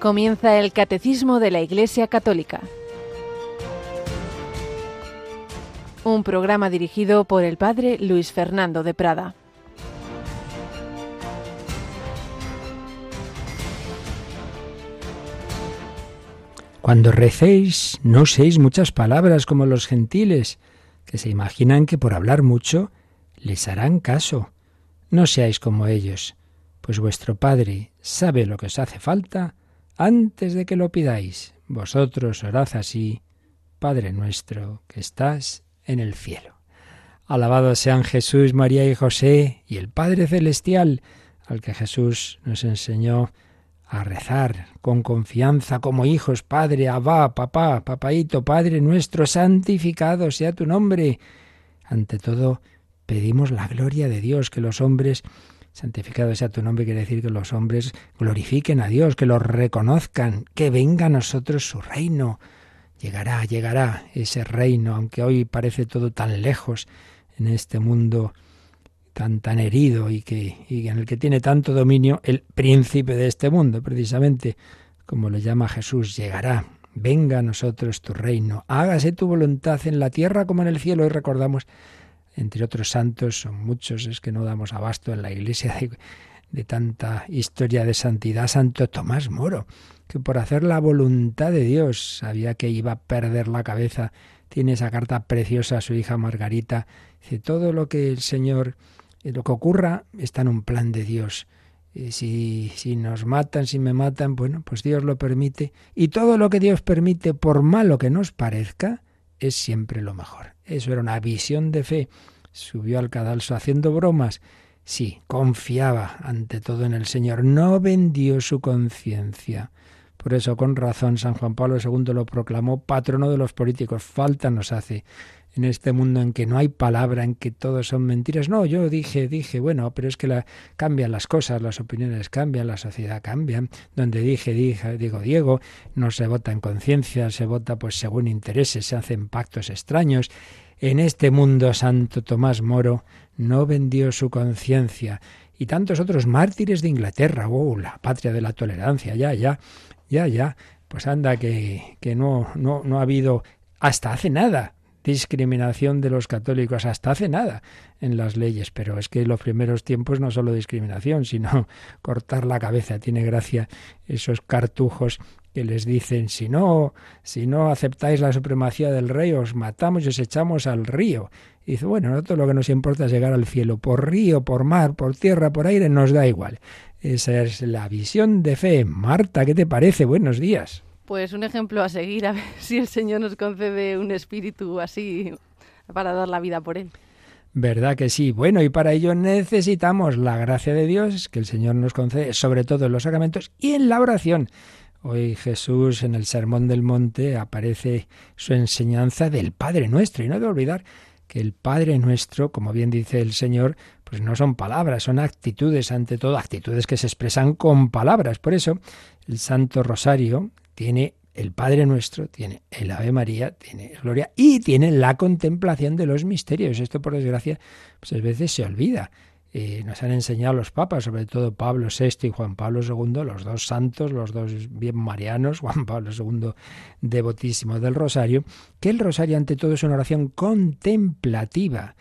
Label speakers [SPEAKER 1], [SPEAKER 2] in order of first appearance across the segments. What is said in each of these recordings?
[SPEAKER 1] Comienza el Catecismo de la Iglesia Católica. Un programa dirigido por el Padre Luis Fernando de Prada.
[SPEAKER 2] Cuando recéis, no uséis muchas palabras como los gentiles, que se imaginan que por hablar mucho les harán caso. No seáis como ellos, pues vuestro Padre sabe lo que os hace falta antes de que lo pidáis. Vosotros orad así, Padre nuestro, que estás en el cielo. Alabados sean Jesús, María y José y el Padre Celestial, al que Jesús nos enseñó a rezar con confianza como hijos, Padre, Abba, papá, papaito, Padre nuestro, santificado sea tu nombre. Ante todo, pedimos la gloria de Dios, que los hombres, santificado sea tu nombre, quiere decir que los hombres glorifiquen a Dios, que lo reconozcan, que venga a nosotros su reino. Llegará, llegará ese reino, aunque hoy parece todo tan lejos en este mundo tan, tan herido y, que, y en el que tiene tanto dominio el príncipe de este mundo, precisamente como le llama Jesús, llegará. Venga a nosotros tu reino, hágase tu voluntad en la tierra como en el cielo. Y recordamos, entre otros santos, son muchos, es que no damos abasto en la iglesia de, tanta historia de santidad, Santo Tomás Moro, que por hacer la voluntad de Dios sabía que iba a perder la cabeza. Tiene esa carta preciosa a su hija Margarita. Dice, todo lo que el Señor lo que ocurra está en un plan de Dios. Si, si nos matan, si me matan, bueno, pues Dios lo permite. Y todo lo que Dios permite, por malo que nos parezca, es siempre lo mejor. Eso era una visión de fe. Subió al cadalso haciendo bromas. Sí, confiaba ante todo en el Señor. No vendió su conciencia. Por eso, con razón, San Juan Pablo II lo proclamó patrono de los políticos. Falta nos hace en este mundo en que no hay palabra, en que todo son mentiras. No, yo dije, dije, bueno, pero es que la, cambian las cosas, las opiniones cambian, la sociedad cambia. Donde dije, dije, digo Diego, no se vota en conciencia, se vota pues según intereses, se hacen pactos extraños. En este mundo Santo Tomás Moro no vendió su conciencia y tantos otros mártires de Inglaterra, oh, la patria de la tolerancia, ya, ya, ya, ya. Pues anda que, que no, no, no ha habido hasta hace nada discriminación de los católicos hasta hace nada en las leyes, pero es que los primeros tiempos no solo discriminación, sino cortar la cabeza. Tiene gracia esos cartujos que les dicen si no, si no aceptáis la supremacía del rey, os matamos y os echamos al río. Y dice, bueno, nosotros lo que nos importa es llegar al cielo, por río, por mar, por tierra, por aire, nos da igual. Esa es la visión de fe. Marta, ¿qué te parece? Buenos días.
[SPEAKER 1] Pues un ejemplo a seguir, a ver si el Señor nos concede un espíritu así para dar la vida por él.
[SPEAKER 2] ¿Verdad que sí? Bueno, y para ello necesitamos la gracia de Dios que el Señor nos concede, sobre todo en los sacramentos y en la oración. Hoy Jesús en el Sermón del Monte aparece su enseñanza del Padre Nuestro. Y no hay que olvidar que el Padre Nuestro, como bien dice el Señor, pues no son palabras, son actitudes, ante todo actitudes que se expresan con palabras. Por eso el Santo Rosario, tiene el Padre Nuestro, tiene el Ave María, tiene Gloria y tiene la contemplación de los misterios. Esto, por desgracia, pues a veces se olvida. Eh, nos han enseñado los papas, sobre todo Pablo VI y Juan Pablo II, los dos santos, los dos bien marianos, Juan Pablo II devotísimo del rosario, que el rosario ante todo es una oración contemplativa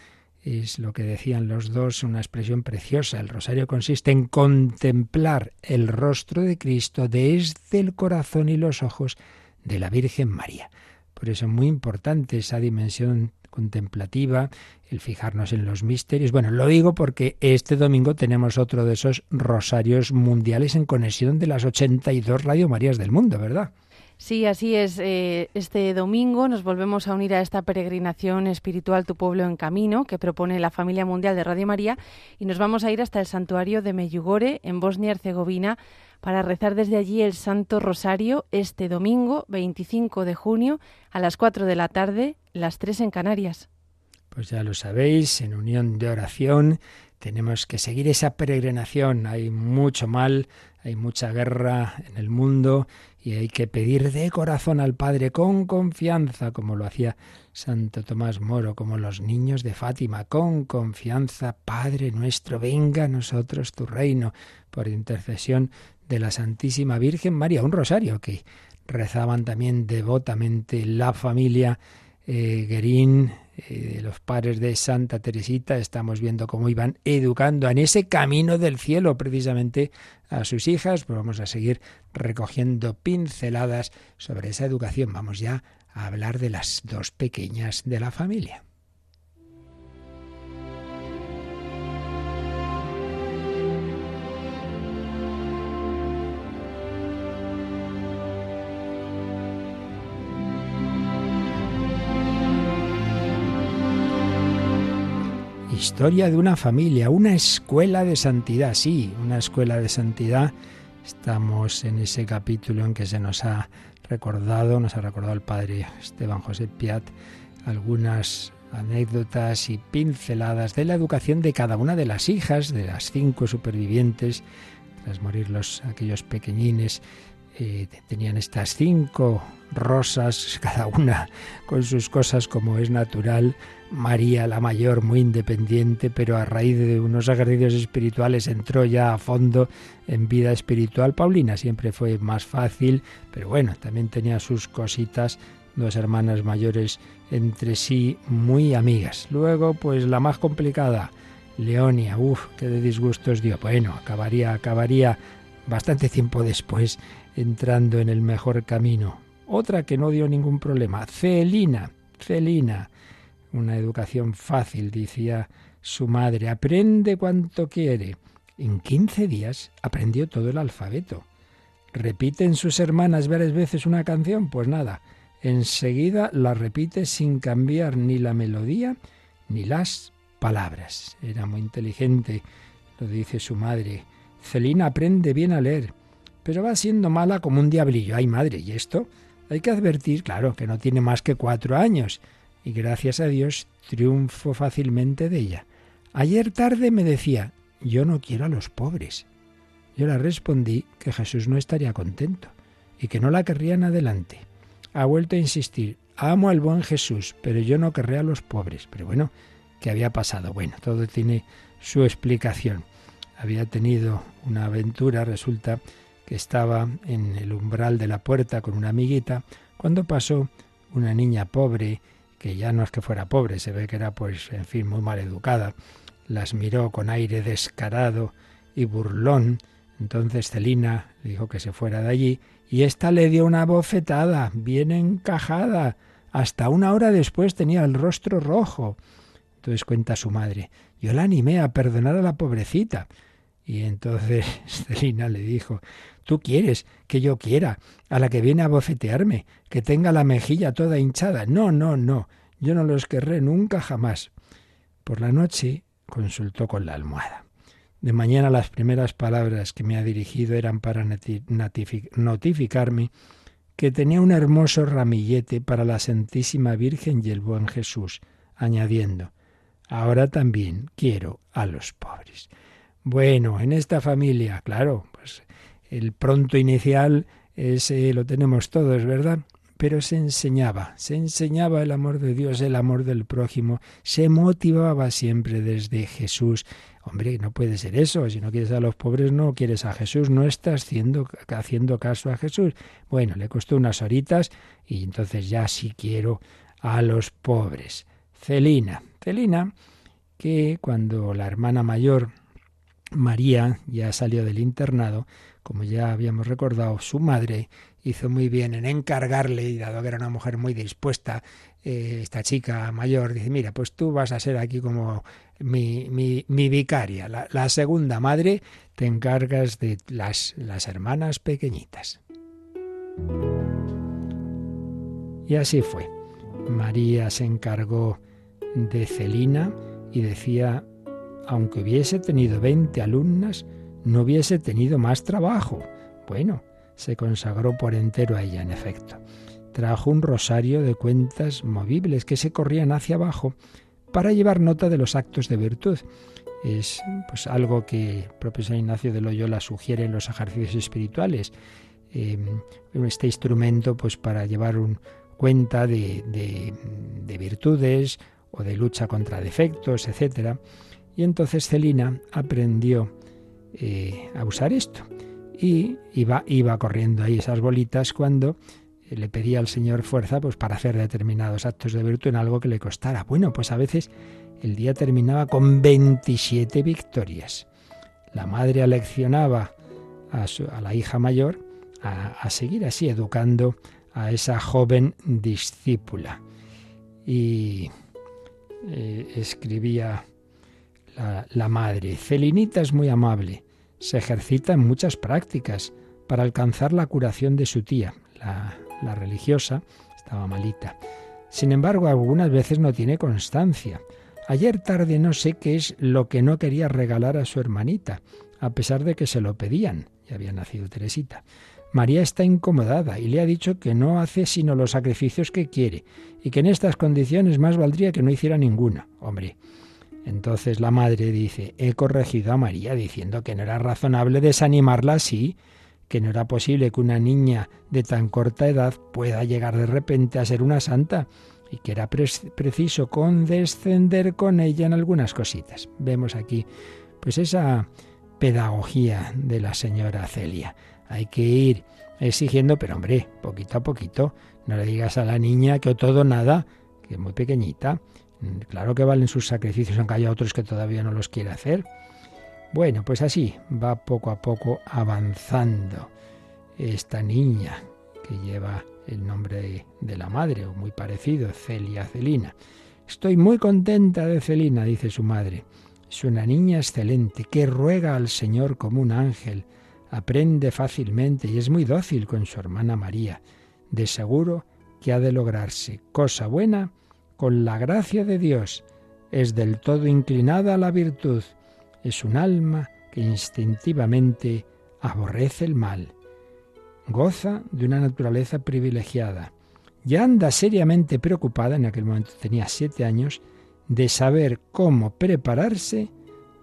[SPEAKER 2] es lo que decían los dos, una expresión preciosa. El rosario consiste en contemplar el rostro de Cristo desde el corazón y los ojos de la Virgen María. Por eso es muy importante esa dimensión contemplativa, el fijarnos en los misterios. Bueno, lo digo porque este domingo tenemos otro de esos rosarios mundiales en conexión de las 82 Radio Marías del mundo, ¿verdad?
[SPEAKER 1] Sí, así es. Eh, este domingo nos volvemos a unir a esta peregrinación espiritual Tu pueblo en camino que propone la familia mundial de Radio María y nos vamos a ir hasta el santuario de Meyugore en Bosnia Herzegovina para rezar desde allí el Santo Rosario este domingo 25 de junio a las 4 de la tarde, las 3 en Canarias.
[SPEAKER 2] Pues ya lo sabéis, en unión de oración tenemos que seguir esa peregrinación. Hay mucho mal, hay mucha guerra en el mundo y hay que pedir de corazón al Padre con confianza, como lo hacía Santo Tomás Moro, como los niños de Fátima, con confianza, Padre nuestro, venga a nosotros tu reino, por intercesión de la Santísima Virgen María, un rosario que rezaban también devotamente la familia eh, Guerín, eh, los padres de Santa Teresita, estamos viendo cómo iban educando en ese camino del cielo precisamente a sus hijas, pues vamos a seguir recogiendo pinceladas sobre esa educación. Vamos ya a hablar de las dos pequeñas de la familia. Historia de una familia, una escuela de santidad, sí, una escuela de santidad. Estamos en ese capítulo en que se nos ha recordado, nos ha recordado el padre Esteban José Piat, algunas anécdotas y pinceladas de la educación de cada una de las hijas, de las cinco supervivientes, tras morir los, aquellos pequeñines, eh, tenían estas cinco rosas, cada una con sus cosas como es natural, María la mayor, muy independiente, pero a raíz de unos ejercicios espirituales entró ya a fondo en vida espiritual. Paulina siempre fue más fácil, pero bueno, también tenía sus cositas, dos hermanas mayores entre sí muy amigas. Luego, pues la más complicada, Leonia, uff, qué de disgustos dio. Bueno, acabaría, acabaría bastante tiempo después entrando en el mejor camino. Otra que no dio ningún problema, Celina, Celina una educación fácil, decía su madre. Aprende cuanto quiere. En quince días aprendió todo el alfabeto. ¿Repiten sus hermanas varias veces una canción? Pues nada, enseguida la repite sin cambiar ni la melodía ni las palabras. Era muy inteligente, lo dice su madre. Celina aprende bien a leer, pero va siendo mala como un diablillo. Ay, madre, ¿y esto? Hay que advertir, claro, que no tiene más que cuatro años y gracias a Dios triunfo fácilmente de ella. Ayer tarde me decía, yo no quiero a los pobres. Yo le respondí que Jesús no estaría contento y que no la querrían adelante. Ha vuelto a insistir, amo al buen Jesús, pero yo no querré a los pobres. Pero bueno, ¿qué había pasado? Bueno, todo tiene su explicación. Había tenido una aventura, resulta que estaba en el umbral de la puerta con una amiguita, cuando pasó una niña pobre que ya no es que fuera pobre, se ve que era pues, en fin, muy mal educada, las miró con aire descarado y burlón. Entonces Celina dijo que se fuera de allí y ésta le dio una bofetada bien encajada. Hasta una hora después tenía el rostro rojo. Entonces cuenta su madre, yo la animé a perdonar a la pobrecita. Y entonces Celina le dijo, Tú quieres que yo quiera a la que viene a bofetearme, que tenga la mejilla toda hinchada. No, no, no. Yo no los querré nunca jamás. Por la noche consultó con la almohada. De mañana las primeras palabras que me ha dirigido eran para notificarme que tenía un hermoso ramillete para la Santísima Virgen y el buen Jesús, añadiendo, ahora también quiero a los pobres. Bueno, en esta familia, claro, pues el pronto inicial ese lo tenemos todos, ¿verdad? Pero se enseñaba, se enseñaba el amor de Dios, el amor del prójimo, se motivaba siempre desde Jesús. Hombre, no puede ser eso, si no quieres a los pobres no quieres a Jesús, no estás haciendo, haciendo caso a Jesús. Bueno, le costó unas horitas y entonces ya sí quiero a los pobres. Celina, Celina, que cuando la hermana mayor, María, ya salió del internado, como ya habíamos recordado, su madre hizo muy bien en encargarle, y dado que era una mujer muy dispuesta, eh, esta chica mayor, dice, mira, pues tú vas a ser aquí como mi, mi, mi vicaria, la, la, segunda madre, te encargas de las, las hermanas pequeñitas. Y así fue. María se encargó de Celina y decía, aunque hubiese tenido 20 alumnas, no hubiese tenido más trabajo. Bueno, se consagró por entero a ella, en efecto. Trajo un rosario de cuentas movibles que se corrían hacia abajo para llevar nota de los actos de virtud. Es pues algo que el propio San Ignacio de Loyola sugiere en los ejercicios espirituales. Em, este instrumento pues para llevar un, cuenta de, de virtudes o de lucha contra defectos, etc. Y entonces Celina aprendió eh, a usar esto. y iba, iba corriendo ahí esas bolitas cuando le pedía al Señor fuerza pues para hacer determinados actos de virtud en algo que le costara. Bueno, pues a veces el día terminaba con 27 victorias. La madre aleccionaba a, a la hija mayor a, seguir así educando a esa joven discípula. Y eh, escribía la, madre, Celinita es muy amable, se ejercita en muchas prácticas para alcanzar la curación de su tía, la, la religiosa, estaba malita. Sin embargo, algunas veces no tiene constancia. Ayer tarde no sé qué es lo que no quería regalar a su hermanita, a pesar de que se lo pedían. Ya había nacido Teresita. María está incomodada y le ha dicho que no hace sino los sacrificios que quiere y que en estas condiciones más valdría que no hiciera ninguna. Hombre, entonces la madre dice, he corregido a María diciendo que no era razonable desanimarla así, que no era posible que una niña de tan corta edad pueda llegar de repente a ser una santa y que era preciso condescender con ella en algunas cositas. Vemos aquí pues esa pedagogía de la señora Celia. Hay que ir exigiendo, pero hombre, poquito a poquito, no le digas a la niña que o todo nada, que es muy pequeñita. Claro que valen sus sacrificios, aunque haya otros que todavía no los quiere hacer. Bueno, pues así va poco a poco avanzando esta niña que lleva el nombre de la madre, o muy parecido, Celia Celina. Estoy muy contenta de Celina, dice su madre. Es una niña excelente, que ruega al Señor como un ángel, aprende fácilmente y es muy dócil con su hermana María. De seguro que ha de lograrse cosa buena con la gracia de Dios. Es del todo inclinada a la virtud es un alma que instintivamente aborrece el mal. Goza de una naturaleza privilegiada. Ya anda seriamente preocupada, en aquel momento tenía siete años, de saber cómo prepararse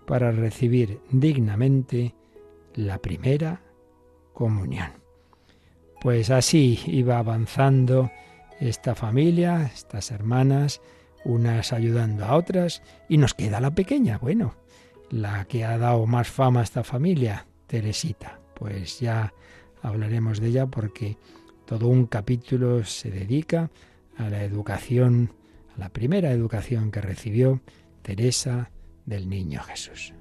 [SPEAKER 2] para recibir dignamente la primera comunión. Pues así iba avanzando esta familia, estas hermanas, unas ayudando a otras, y nos queda la pequeña. Bueno, la que ha dado más fama a esta familia, Teresita. Pues ya hablaremos de ella porque todo un capítulo se dedica a la educación, a la primera educación que recibió Teresa del Niño Jesús.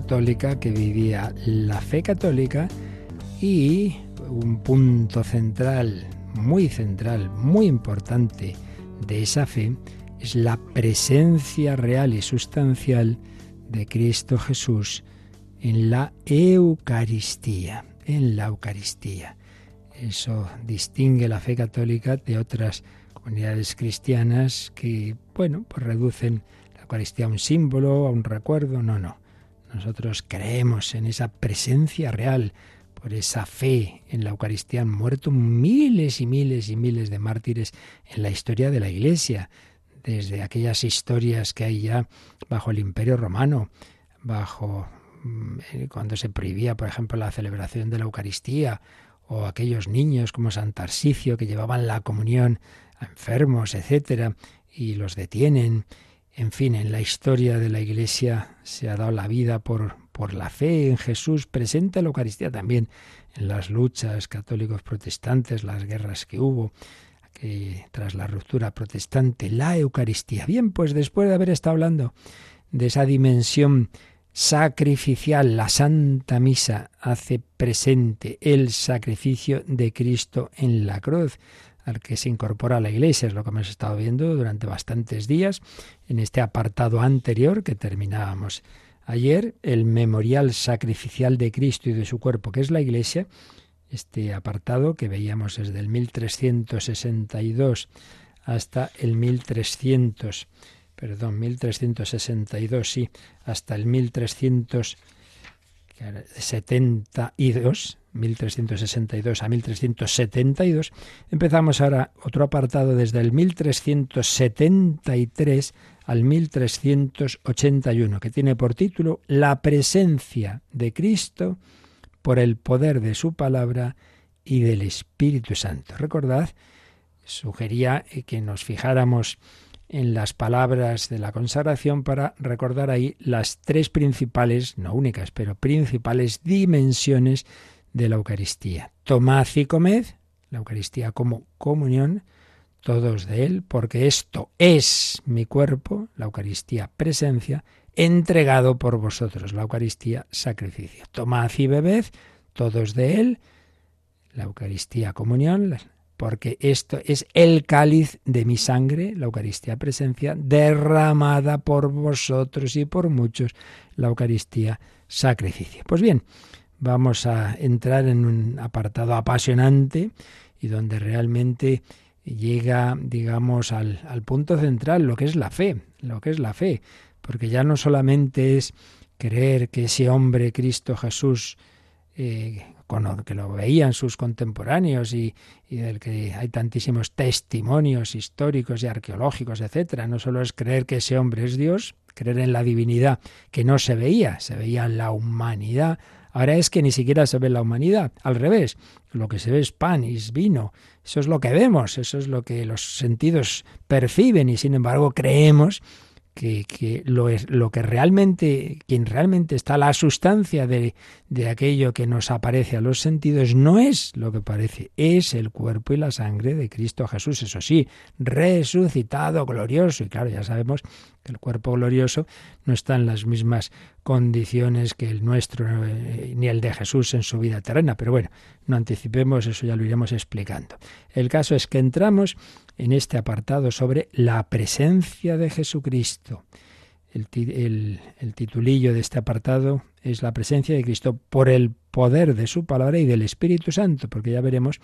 [SPEAKER 2] Católica que vivía la fe católica y un punto central, muy central, muy importante de esa fe es la presencia real y sustancial de Cristo Jesús en la Eucaristía, en la Eucaristía. Eso distingue la fe católica de otras comunidades cristianas que, bueno, pues reducen Eucaristía a un símbolo, a un recuerdo, no, no. Nosotros creemos en esa presencia real, por esa fe en la Eucaristía. Han muerto miles y miles y miles de mártires en la historia de la Iglesia, desde aquellas historias que hay ya bajo el Imperio Romano, bajo mm, eh, cuando se prohibía, por ejemplo, la celebración de la Eucaristía, o aquellos niños como San Tarsicio que llevaban la comunión a enfermos, etcétera, y los detienen en fin, en la historia de la Iglesia se ha dado la vida por, por la fe en Jesús, presente la Eucaristía también en las luchas católicos protestantes, las guerras que hubo, que tras la ruptura protestante, la Eucaristía. Bien, pues después de haber estado hablando de esa dimensión sacrificial, la Santa Misa hace presente el sacrificio de Cristo en la cruz al que se incorpora la Iglesia. Es lo que hemos estado viendo durante bastantes días en este apartado anterior que terminábamos ayer, el memorial sacrificial de Cristo y de su cuerpo, que es la Iglesia. Este apartado que veíamos desde el 1362 hasta el 1300, perdón, 1362, sí, hasta el 1372, 1362 a 1372. Empezamos ahora otro apartado desde el 1373 al 1381, que tiene por título La presencia de Cristo por el poder de su palabra y del Espíritu Santo. Recordad, sugería que nos fijáramos en las palabras de la consagración para recordar ahí las tres principales, no únicas, pero principales dimensiones de la Eucaristía. Tomad y comed, la Eucaristía como comunión, todos de Él, porque esto es mi cuerpo, la Eucaristía presencia, entregado por vosotros, la Eucaristía sacrificio. Tomad y bebed, todos de Él, la Eucaristía comunión, porque esto es el cáliz de mi sangre, la Eucaristía presencia, derramada por vosotros y por muchos, la Eucaristía sacrificio. Pues bien, vamos a entrar en un apartado apasionante y donde realmente llega, digamos, al, punto central, lo que es la fe, lo que es la fe, porque ya no solamente es creer que ese hombre, Cristo Jesús, eh, que lo veían sus contemporáneos y, del que hay tantísimos testimonios históricos y arqueológicos, etcétera. No solo es creer que ese hombre es Dios, creer en la divinidad que no se veía, se veía la humanidad Ahora es que ni siquiera se ve la humanidad. Al revés, lo que se ve es pan y es vino. Eso es lo que vemos, eso es lo que los sentidos perciben y sin embargo creemos que, lo, es, lo que realmente, quien realmente está la sustancia de, de aquello que nos aparece a los sentidos, no es lo que parece, es el cuerpo y la sangre de Cristo Jesús, eso sí, resucitado, glorioso. Y claro, ya sabemos que el cuerpo glorioso no está en las mismas condiciones que el nuestro eh, ni el de Jesús en su vida terrena, pero bueno, no anticipemos, eso ya lo iremos explicando. El caso es que entramos en este apartado sobre la presencia de Jesucristo. El, el, titulillo de este apartado es la presencia de Cristo por el poder de su palabra y del Espíritu Santo, porque ya veremos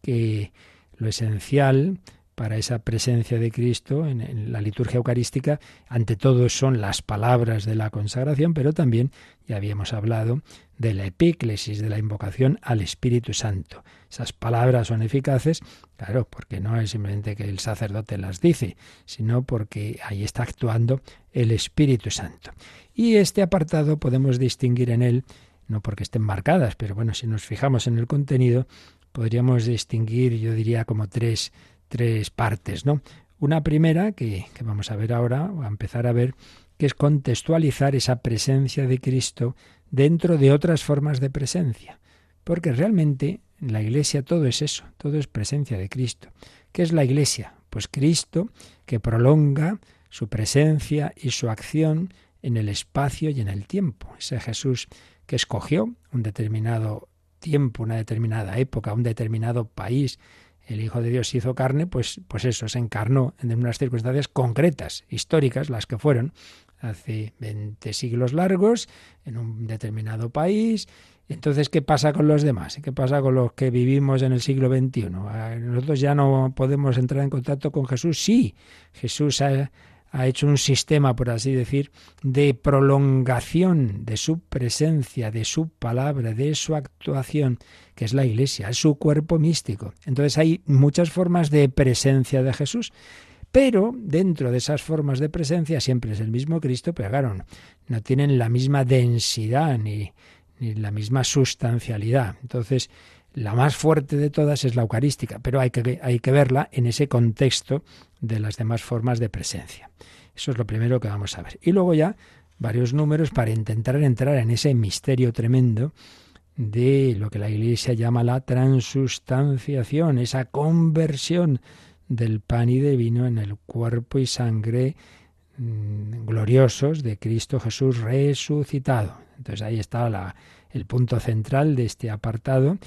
[SPEAKER 2] que lo esencial para esa presencia de Cristo en, la liturgia eucarística, ante todo son las palabras de la consagración, pero también ya habíamos hablado de la epíclesis, de la invocación al Espíritu Santo. Esas palabras son eficaces, claro, porque no es simplemente que el sacerdote las dice, sino porque ahí está actuando el Espíritu Santo. Y este apartado podemos distinguir en él, no porque estén marcadas, pero bueno, si nos fijamos en el contenido, podríamos distinguir, yo diría, como tres tres partes, ¿no? Una primera, que, que vamos a ver ahora, o a empezar a ver, que es contextualizar esa presencia de Cristo dentro de otras formas de presencia. Porque realmente en la Iglesia todo es eso, todo es presencia de Cristo. ¿Qué es la Iglesia? Pues Cristo que prolonga su presencia y su acción en el espacio y en el tiempo. Ese Jesús que escogió un determinado tiempo, una determinada época, un determinado país, el Hijo de Dios se hizo carne, pues, pues eso, se encarnó en unas circunstancias concretas, históricas, las que fueron hace 20 siglos largos, en un determinado país. Entonces, ¿qué pasa con los demás? ¿Qué pasa con los que vivimos en el siglo XXI? ¿Nosotros ya no podemos entrar en contacto con Jesús? Sí, Jesús ha, ha hecho un sistema, por así decir, de prolongación de su presencia, de su palabra, de su actuación, que es la Iglesia, es su cuerpo místico. Entonces hay muchas formas de presencia de Jesús. Pero dentro de esas formas de presencia siempre es el mismo Cristo, pero claro, no tienen la misma densidad ni, ni la misma sustancialidad. Entonces, la más fuerte de todas es la eucarística, pero hay que, hay que verla en ese contexto de las demás formas de presencia. Eso es lo primero que vamos a ver. Y luego ya varios números para intentar entrar en ese misterio tremendo de lo que la Iglesia llama la transustanciación, esa conversión del pan y de vino en el cuerpo y sangre mm, gloriosos de Cristo Jesús resucitado. Entonces ahí está la, el punto central de este apartado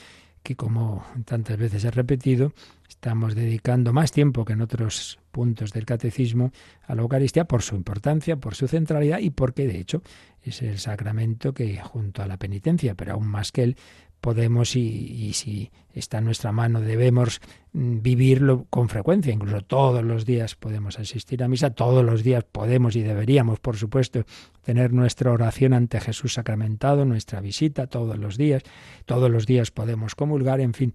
[SPEAKER 2] que como tantas veces he repetido, estamos dedicando más tiempo que en otros puntos del catecismo a la Eucaristía por su importancia, por su centralidad y porque de hecho es el sacramento que junto a la penitencia, pero aún más que él, podemos y, si está en nuestra mano debemos mm, vivirlo con frecuencia, incluso todos los días podemos asistir a misa, todos los días podemos y deberíamos, por supuesto, tener nuestra oración ante Jesús sacramentado, nuestra visita todos los días, todos los días podemos comulgar, en fin,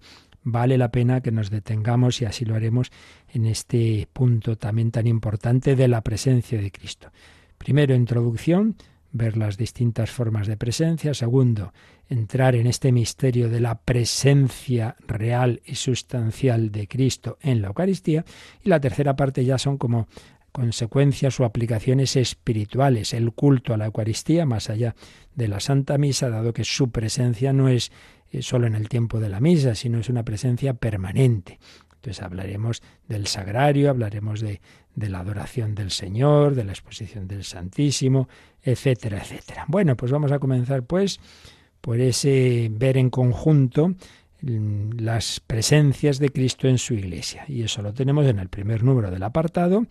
[SPEAKER 2] vale la pena que nos detengamos y así lo haremos en este punto también tan importante de la presencia de Cristo. Primero, introducción, ver las distintas formas de presencia. Segundo, entrar en este misterio de la presencia real y sustancial de Cristo en la Eucaristía. Y la tercera parte ya son como consecuencias o aplicaciones espirituales, el culto a la Eucaristía, más allá de la Santa Misa, dado que su presencia no es eh, solo en el tiempo de la misa, sino es una presencia permanente. Entonces hablaremos del sagrario, hablaremos de, de la adoración del Señor, de la exposición del Santísimo, etcétera, etcétera. Bueno, pues vamos a comenzar pues por ese ver en conjunto mm, las presencias de Cristo en su iglesia. Y eso lo tenemos en el primer número del apartado,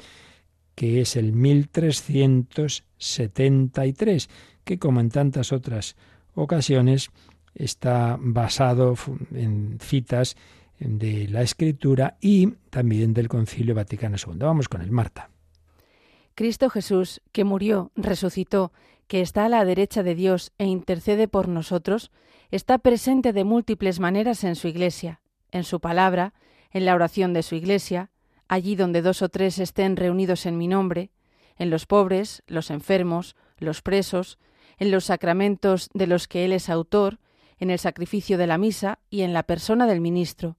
[SPEAKER 2] que es el 1373, que como en tantas otras ocasiones está basado en citas de la Escritura y también del Concilio Vaticano II. Vamos con el Marta.
[SPEAKER 1] Cristo Jesús, que murió, resucitó, que está a la derecha de Dios e intercede por nosotros, está presente de múltiples maneras en su Iglesia, en su palabra, en la oración de su Iglesia, allí donde dos o tres estén reunidos en mi nombre, en los pobres, los enfermos, los presos, en los sacramentos de los que Él es autor, en el sacrificio de la misa y en la persona del ministro,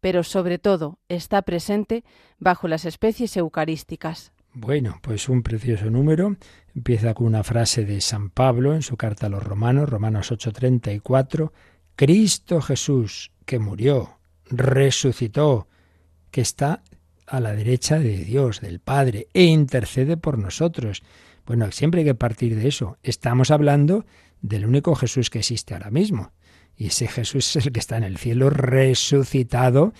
[SPEAKER 1] pero sobre todo está presente bajo las especies eucarísticas.
[SPEAKER 2] Bueno, pues un precioso número. Empieza con una frase de San Pablo en su carta a los romanos, Romanos 8:34. Cristo Jesús, que murió, resucitó, que está a la derecha de Dios, del Padre, e intercede por nosotros. Bueno, siempre hay que partir de eso. Estamos hablando del único Jesús que existe ahora mismo. Y ese Jesús es el que está en el cielo resucitado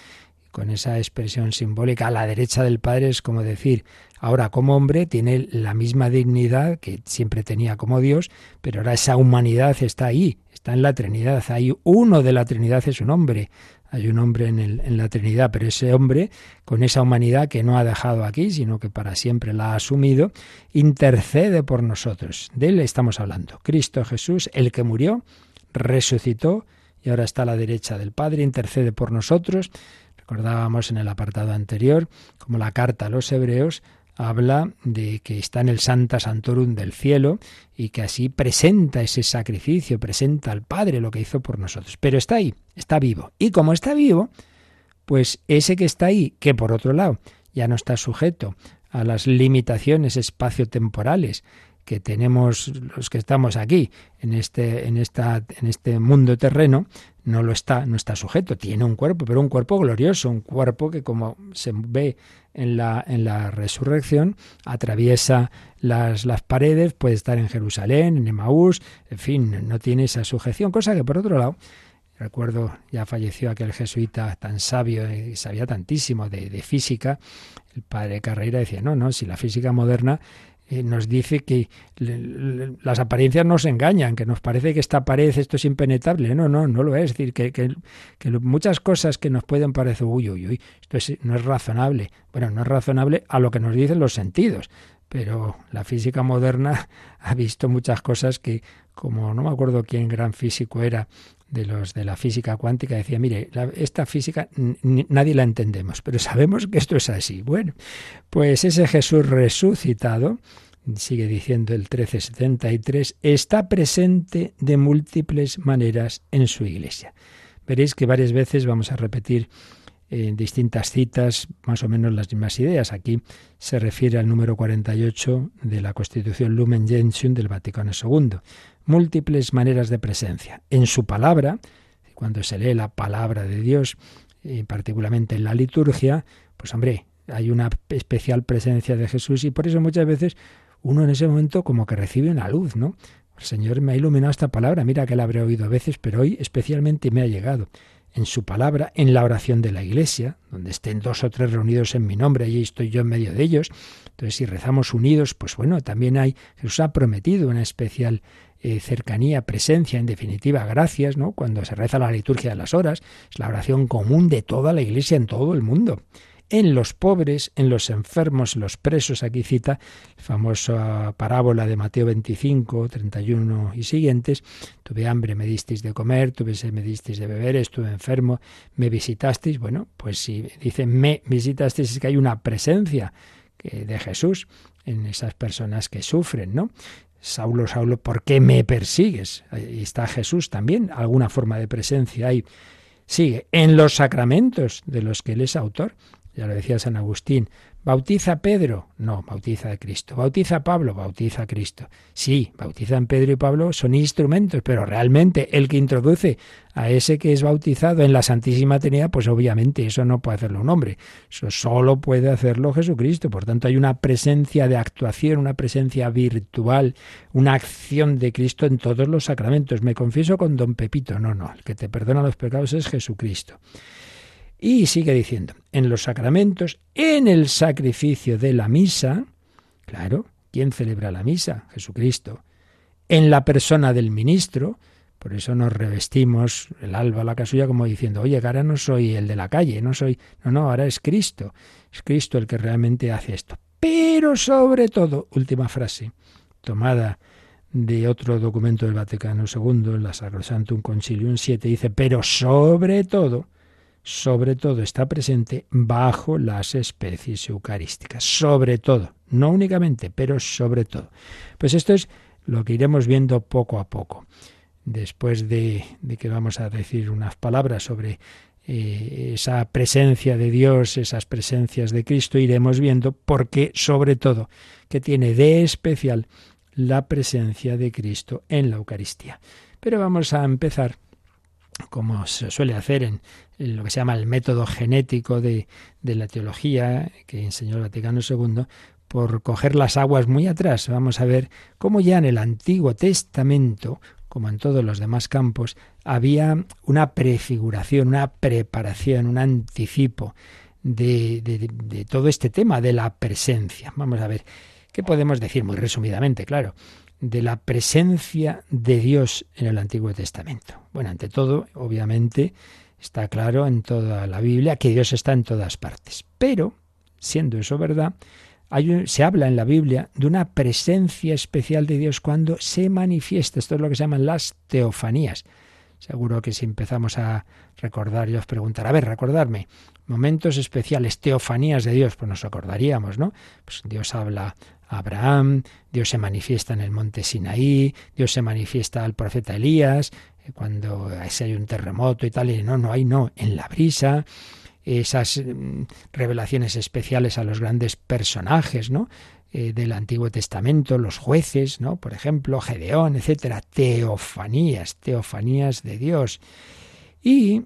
[SPEAKER 2] con esa expresión simbólica a la derecha del Padre es como decir, ahora como hombre tiene la misma dignidad que siempre tenía como Dios, pero ahora esa humanidad está ahí, está en la Trinidad, hay uno de la Trinidad es un hombre, hay un hombre en, el, en la Trinidad, pero ese hombre con esa humanidad que no ha dejado aquí, sino que para siempre la ha asumido, intercede por nosotros. De él estamos hablando. Cristo Jesús, el que murió, resucitó y ahora está a la derecha del Padre, intercede por nosotros Recordábamos en el apartado anterior como la carta a los hebreos habla de que está en el Santa Santorum del cielo y que así presenta ese sacrificio, presenta al Padre lo que hizo por nosotros. Pero está ahí, está vivo. Y como está vivo, pues ese que está ahí, que por otro lado ya no está sujeto a las limitaciones espaciotemporales que tenemos los que estamos aquí en este en esta en este mundo terreno no lo está no está sujeto tiene un cuerpo pero un cuerpo glorioso un cuerpo que como se ve en la en la resurrección atraviesa las las paredes puede estar en Jerusalén en Emaús en fin no tiene esa sujeción cosa que por otro lado Recuerdo, ya falleció aquel jesuita tan sabio y sabía tantísimo de, de, física. El padre Carreira decía, no, no, si la física moderna eh, nos dice que las apariencias nos engañan, que nos parece que esta pared, esto es impenetrable. No, no, no lo es. Es decir, que, que, muchas cosas que nos pueden parecer, uy, uy, uy, esto no es razonable. Bueno, no es razonable a lo que nos dicen los sentidos. Pero la física moderna ha visto muchas cosas que, como no me acuerdo quién gran físico era, de los de la física cuántica decía, mire, esta física nadie la entendemos, pero sabemos que esto es así. Bueno, pues ese Jesús resucitado, sigue diciendo el 1373, está presente de múltiples maneras en su iglesia. Veréis que varias veces vamos a repetir en distintas citas más o menos las mismas ideas. Aquí se refiere al número 48 de la Constitución Lumen Gentium del Vaticano II múltiples maneras de presencia. En su palabra, cuando se lee la palabra de Dios, y particularmente en la liturgia, pues hombre, hay una especial presencia de Jesús y por eso muchas veces uno en ese momento como que recibe una luz, ¿no? El Señor me ha iluminado esta palabra, mira que la habré oído a veces, pero hoy especialmente me ha llegado. en su palabra, en la oración de la iglesia, donde estén dos o tres reunidos en mi nombre, allí estoy yo en medio de ellos. Entonces, si rezamos unidos, pues bueno, también hay, Jesús ha prometido una especial eh, cercanía, presencia, en definitiva, gracias, ¿no? Cuando se reza la liturgia de las horas, es la oración común de toda la iglesia en todo el mundo en los pobres, en los enfermos, los presos. Aquí cita la famosa parábola de Mateo 25, 31 y siguientes. Tuve hambre, me disteis de comer, tuve sed, me disteis de beber, estuve enfermo, me visitasteis. Bueno, pues si dice me visitasteis es que hay una presencia de Jesús en esas personas que sufren, ¿no? Saulo, Saulo, ¿por qué me persigues? Ahí está Jesús también, alguna forma de presencia ahí. Sigue, en los sacramentos de los que él es autor. Ya lo decía San Agustín. ¿Bautiza Pedro? No, bautiza a Cristo. ¿Bautiza Pablo? Bautiza a Cristo. Sí, bautizan Pedro y Pablo, son instrumentos, pero realmente el que introduce a ese que es bautizado en la Santísima Trinidad, pues obviamente eso no puede hacerlo un hombre. Eso solo puede hacerlo Jesucristo. Por tanto, hay una presencia de actuación, una presencia virtual, una acción de Cristo en todos los sacramentos. Me confieso con don Pepito. No, no, el que te perdona los pecados es Jesucristo. Y sigue diciendo, en los sacramentos, en el sacrificio de la misa, claro, ¿quién celebra la misa? Jesucristo. En la persona del ministro, por eso nos revestimos el alba, la casulla, como diciendo, oye, ahora no soy el de la calle, no soy, no, no, ahora es Cristo, es Cristo el que realmente hace esto. Pero sobre todo, última frase, tomada de otro documento del Vaticano II, la Sacrosantum Concilium 7, dice, pero sobre todo, sobre todo está presente bajo las especies eucarísticas, sobre todo, no únicamente, pero sobre todo. Pues esto es lo que iremos viendo poco a poco. Después de, que vamos a decir unas palabras sobre eh, esa presencia de Dios, esas presencias de Cristo, iremos viendo por qué, sobre todo, que tiene de especial la presencia de Cristo en la Eucaristía. Pero vamos a empezar como se suele hacer en, lo que se llama el método genético de, la teología que enseñó el Vaticano II, por coger las aguas muy atrás. Vamos a ver cómo ya en el Antiguo Testamento, como en todos los demás campos, había una prefiguración, una preparación, un anticipo de, de todo este tema de la presencia. Vamos a ver, ¿qué podemos decir muy resumidamente? Claro, de la presencia de Dios en el Antiguo Testamento. Bueno, ante todo, obviamente, está claro en toda la Biblia que Dios está en todas partes. Pero, siendo eso verdad, se habla en la Biblia de una presencia especial de Dios cuando se manifiesta. Esto es lo que se llaman las teofanías. Seguro que si empezamos a recordar, yo os preguntaré, a ver, recordarme, momentos especiales, teofanías de Dios, pues nos acordaríamos, ¿no? Pues Dios habla Abraham, Dios se manifiesta en el monte Sinaí, Dios se manifiesta al profeta Elías, eh, cuando hay un terremoto y tal, y no, no hay, no, en la brisa, esas mm, revelaciones especiales a los grandes personajes, ¿no? Eh, del Antiguo Testamento, los jueces, ¿no? Por ejemplo, Gedeón, etcétera, teofanías, teofanías de Dios. Y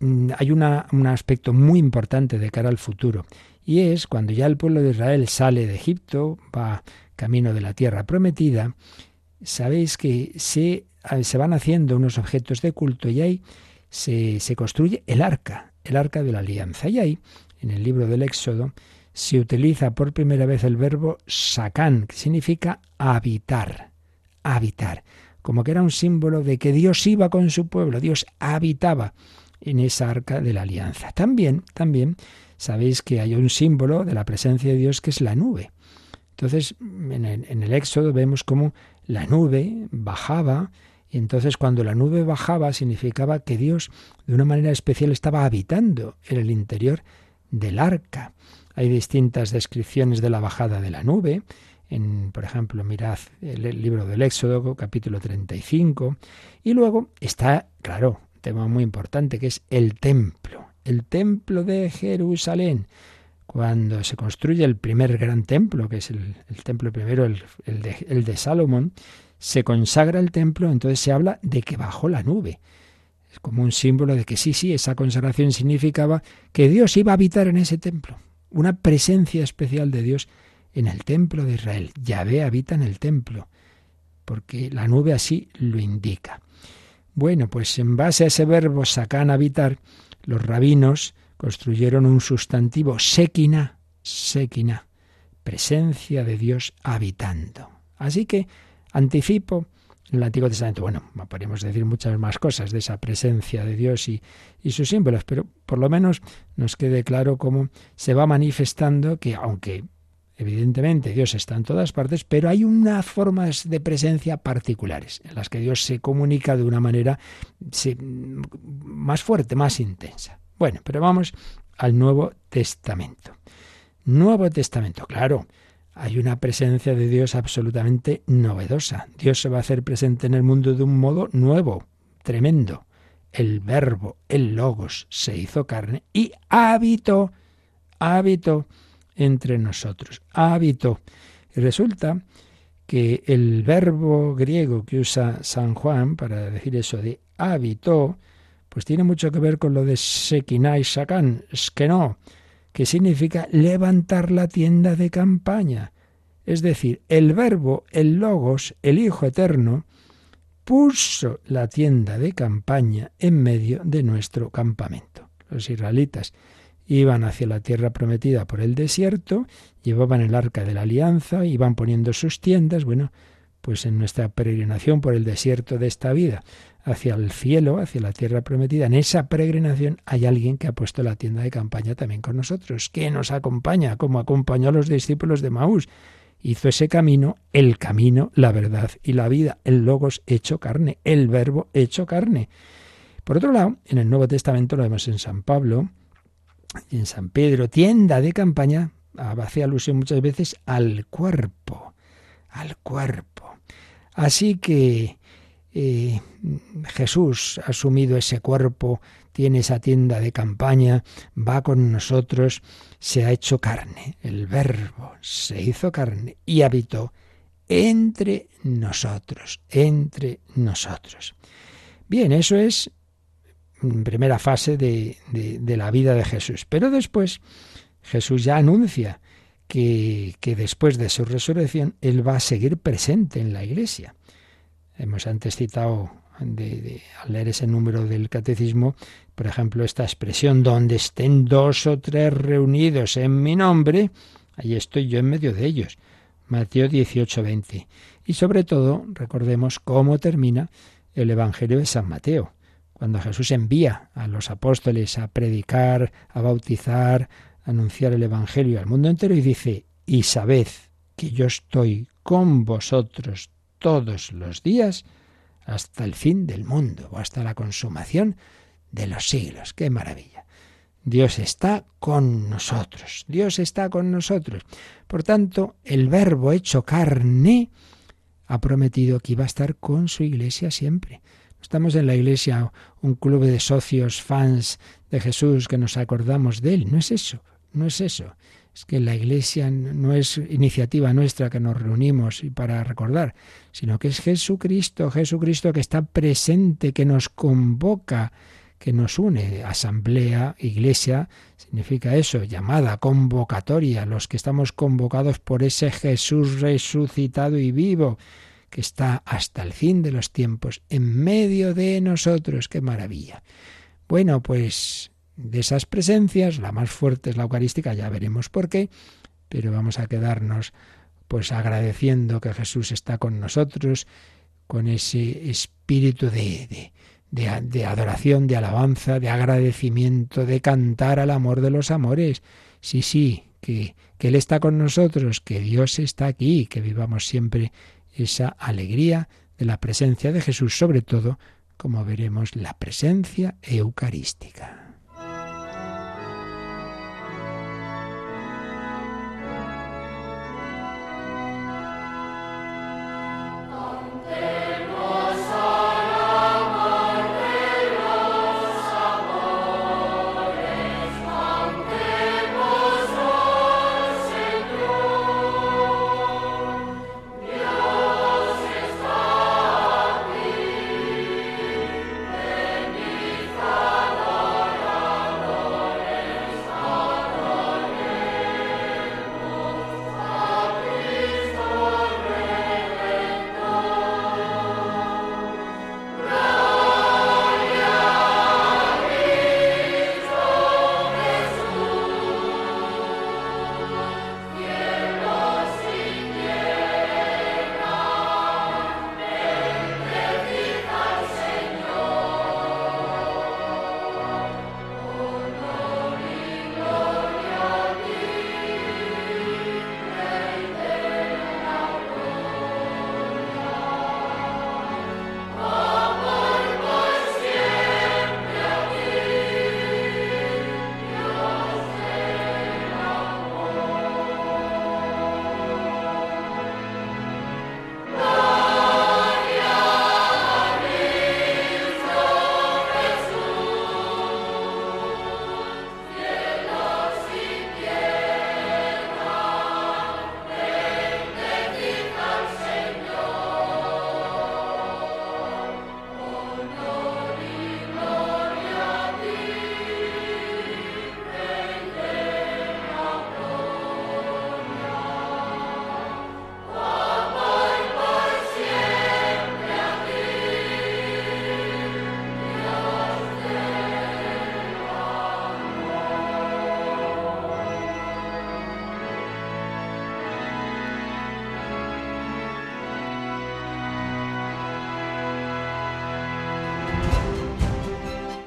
[SPEAKER 2] mm, hay un aspecto muy importante de cara al futuro, y es cuando ya el pueblo de Israel sale de Egipto, va camino de la tierra prometida, sabéis que se, se van haciendo unos objetos de culto y ahí se, se construye el arca, el arca de la alianza. Y ahí, en el libro del Éxodo, se utiliza por primera vez el verbo sacán, que significa habitar, habitar, como que era un símbolo de que Dios iba con su pueblo, Dios habitaba en esa arca de la alianza. También, también sabéis que hay un símbolo de la presencia de Dios que es la nube. Entonces, en el, Éxodo vemos cómo la nube bajaba, y entonces cuando la nube bajaba significaba que Dios de una manera especial estaba habitando en el interior del arca. Hay distintas descripciones de la bajada de la nube. En, por ejemplo, mirad el libro del Éxodo, capítulo 35. Y luego está, claro, un tema muy importante que es el templo el templo de Jerusalén. Cuando se construye el primer gran templo, que es el, templo primero, el, de, Salomón, se consagra el templo, entonces se habla de que bajó la nube. Es como un símbolo de que sí, sí, esa consagración significaba que Dios iba a habitar en ese templo. Una presencia especial de Dios en el templo de Israel. Yahvé habita en el templo, porque la nube así lo indica. Bueno, pues en base a ese verbo sacan habitar, los rabinos construyeron un sustantivo sekina, sekina, presencia de Dios habitando. Así que anticipo el Antiguo Testamento, bueno, podríamos decir muchas más cosas de esa presencia de Dios y, sus símbolos, pero por lo menos nos quede claro cómo se va manifestando que aunque evidentemente Dios está en todas partes, pero hay unas formas de presencia particulares en las que Dios se comunica de una manera más fuerte, más intensa. Bueno, pero vamos al Nuevo Testamento. Nuevo Testamento, claro, hay una presencia de Dios absolutamente novedosa. Dios se va a hacer presente en el mundo de un modo nuevo, tremendo. El verbo, el logos, se hizo carne y habitó, habitó entre nosotros, habitó. Y resulta que el verbo griego que usa San Juan para decir eso de habitó, pues tiene mucho que ver con lo de Sekinai Sakan, no que significa levantar la tienda de campaña. Es decir, el verbo, el logos, el Hijo Eterno, puso la tienda de campaña en medio de nuestro campamento. Los israelitas iban hacia la tierra prometida por el desierto, llevaban el arca de la alianza, iban poniendo sus tiendas, bueno, pues en nuestra peregrinación por el desierto de esta vida, hacia el cielo, hacia la tierra prometida. En esa peregrinación hay alguien que ha puesto la tienda de campaña también con nosotros, que nos acompaña, como acompañó a los discípulos de Maús. Hizo ese camino, el camino, la verdad y la vida, el logos hecho carne, el verbo hecho carne. Por otro lado, en el Nuevo Testamento lo vemos en San Pablo en San Pedro, tienda de campaña, hace alusión muchas veces al cuerpo, al cuerpo. Así que eh, Jesús ha asumido ese cuerpo, tiene esa tienda de campaña, va con nosotros, se ha hecho carne, el verbo se hizo carne y habitó entre nosotros, entre nosotros. Bien, eso es primera fase de, de, la vida de Jesús. Pero después Jesús ya anuncia que, que después de su resurrección Él va a seguir presente en la iglesia. Hemos antes citado al leer ese número del catecismo, por ejemplo, esta expresión, donde estén dos o tres reunidos en mi nombre, ahí estoy yo en medio de ellos. Mateo 18, 20. Y sobre todo, recordemos cómo termina el Evangelio de San Mateo, cuando Jesús envía a los apóstoles a predicar, a bautizar, a anunciar el Evangelio al mundo entero y dice, y sabed que yo estoy con vosotros todos los días hasta el fin del mundo o hasta la consumación de los siglos. ¡Qué maravilla! Dios está con nosotros, Dios está con nosotros. Por tanto, el verbo hecho carne ha prometido que iba a estar con su iglesia siempre. Estamos en la iglesia, un club de socios, fans de Jesús, que nos acordamos de Él. No es eso, no es eso es que la Iglesia no es iniciativa nuestra que nos reunimos para recordar, sino que es Jesucristo, Jesucristo que está presente, que nos convoca, que nos une. Asamblea, iglesia, significa eso, llamada, convocatoria, los que estamos convocados por ese Jesús resucitado y vivo, que está hasta el fin de los tiempos, en medio de nosotros. ¡Qué maravilla! Bueno, pues de esas presencias, la más fuerte es la eucarística, ya veremos por qué, pero vamos a quedarnos pues agradeciendo que Jesús está con nosotros, con ese espíritu de, de, de, adoración, de alabanza, de agradecimiento, de cantar al amor de los amores. Sí, sí, que, que Él está con nosotros, que Dios está aquí, que vivamos siempre esa alegría de la presencia de Jesús, sobre todo, como veremos, la presencia eucarística.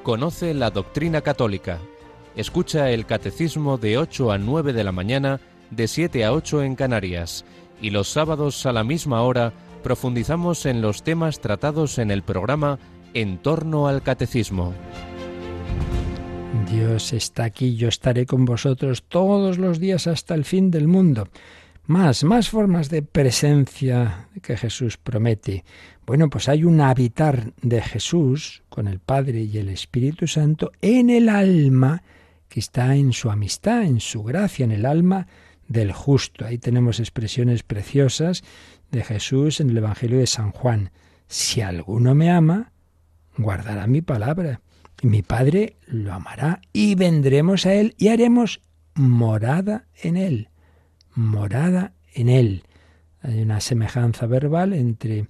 [SPEAKER 3] Conoce la doctrina católica. Escucha el catecismo de 8 a 9 de la mañana, de 7 a 8 en Canarias. Y los sábados a la misma hora profundizamos en los temas tratados en el programa En torno al catecismo.
[SPEAKER 2] Dios está aquí, yo estaré con vosotros todos los días hasta el fin del mundo. Más, más formas de presencia que Jesús promete. Bueno, pues hay un habitar de Jesús con el Padre y el Espíritu Santo en el alma que está en su amistad, en su gracia, en el alma del justo. Ahí tenemos expresiones preciosas de Jesús en el Evangelio de San Juan. Si alguno me ama, guardará mi palabra y mi Padre lo amará y vendremos a Él y haremos morada en Él. Morada en Él. Hay una semejanza verbal entre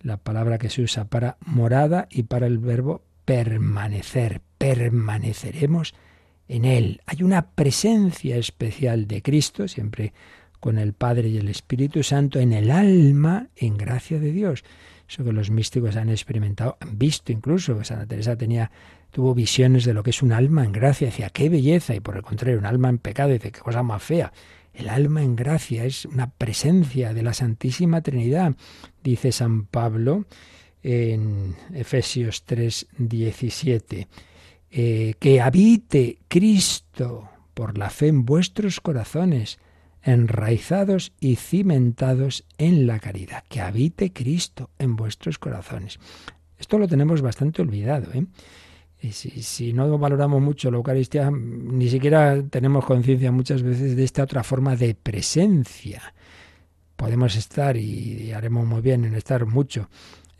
[SPEAKER 2] la palabra que se usa para morada y para el verbo permanecer. Permaneceremos en Él. Hay una presencia especial de Cristo, siempre con el Padre y el Espíritu Santo, en el alma, en gracia de Dios. Eso que los místicos han experimentado, han visto incluso, que Santa Teresa tenía tuvo visiones de lo que es un alma en gracia, decía, qué belleza, y por el contrario, un alma en pecado, dice, qué cosa más fea. El alma en gracia es una presencia de la Santísima Trinidad, dice San Pablo en Efesios 3, 17. Eh, que habite Cristo por la fe en vuestros corazones, enraizados y cimentados en la caridad. Que habite Cristo en vuestros corazones. Esto lo tenemos bastante olvidado. ¿eh? Si, no valoramos mucho la Eucaristía, ni siquiera tenemos conciencia muchas veces de esta otra forma de presencia. Podemos estar, y haremos muy bien en estar mucho,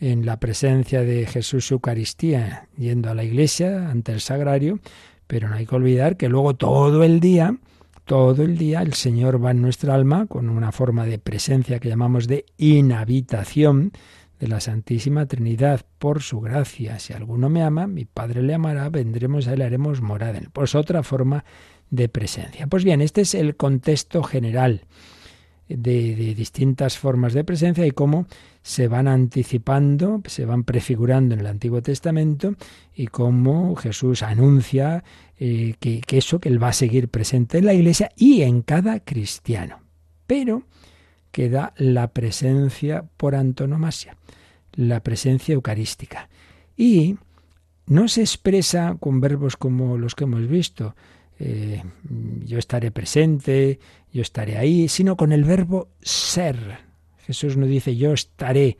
[SPEAKER 2] en la presencia de Jesús Eucaristía, yendo a la iglesia ante el sagrario, pero no hay que olvidar que luego todo el día, todo el día el Señor va en nuestra alma con una forma de presencia que llamamos de inhabitación, de la Santísima Trinidad, por su gracia. Si alguno me ama, mi Padre le amará, vendremos a él, haremos morada en Pues otra forma de presencia. Pues bien, este es el contexto general de, de, distintas formas de presencia y cómo se van anticipando, se van prefigurando en el Antiguo Testamento y cómo Jesús anuncia eh, que, que eso, que Él va a seguir presente en la Iglesia y en cada cristiano. Pero queda la presencia por antonomasia la presencia eucarística. Y no se expresa con verbos como los que hemos visto, eh, yo estaré presente, yo estaré ahí, sino con el verbo ser. Jesús no dice yo estaré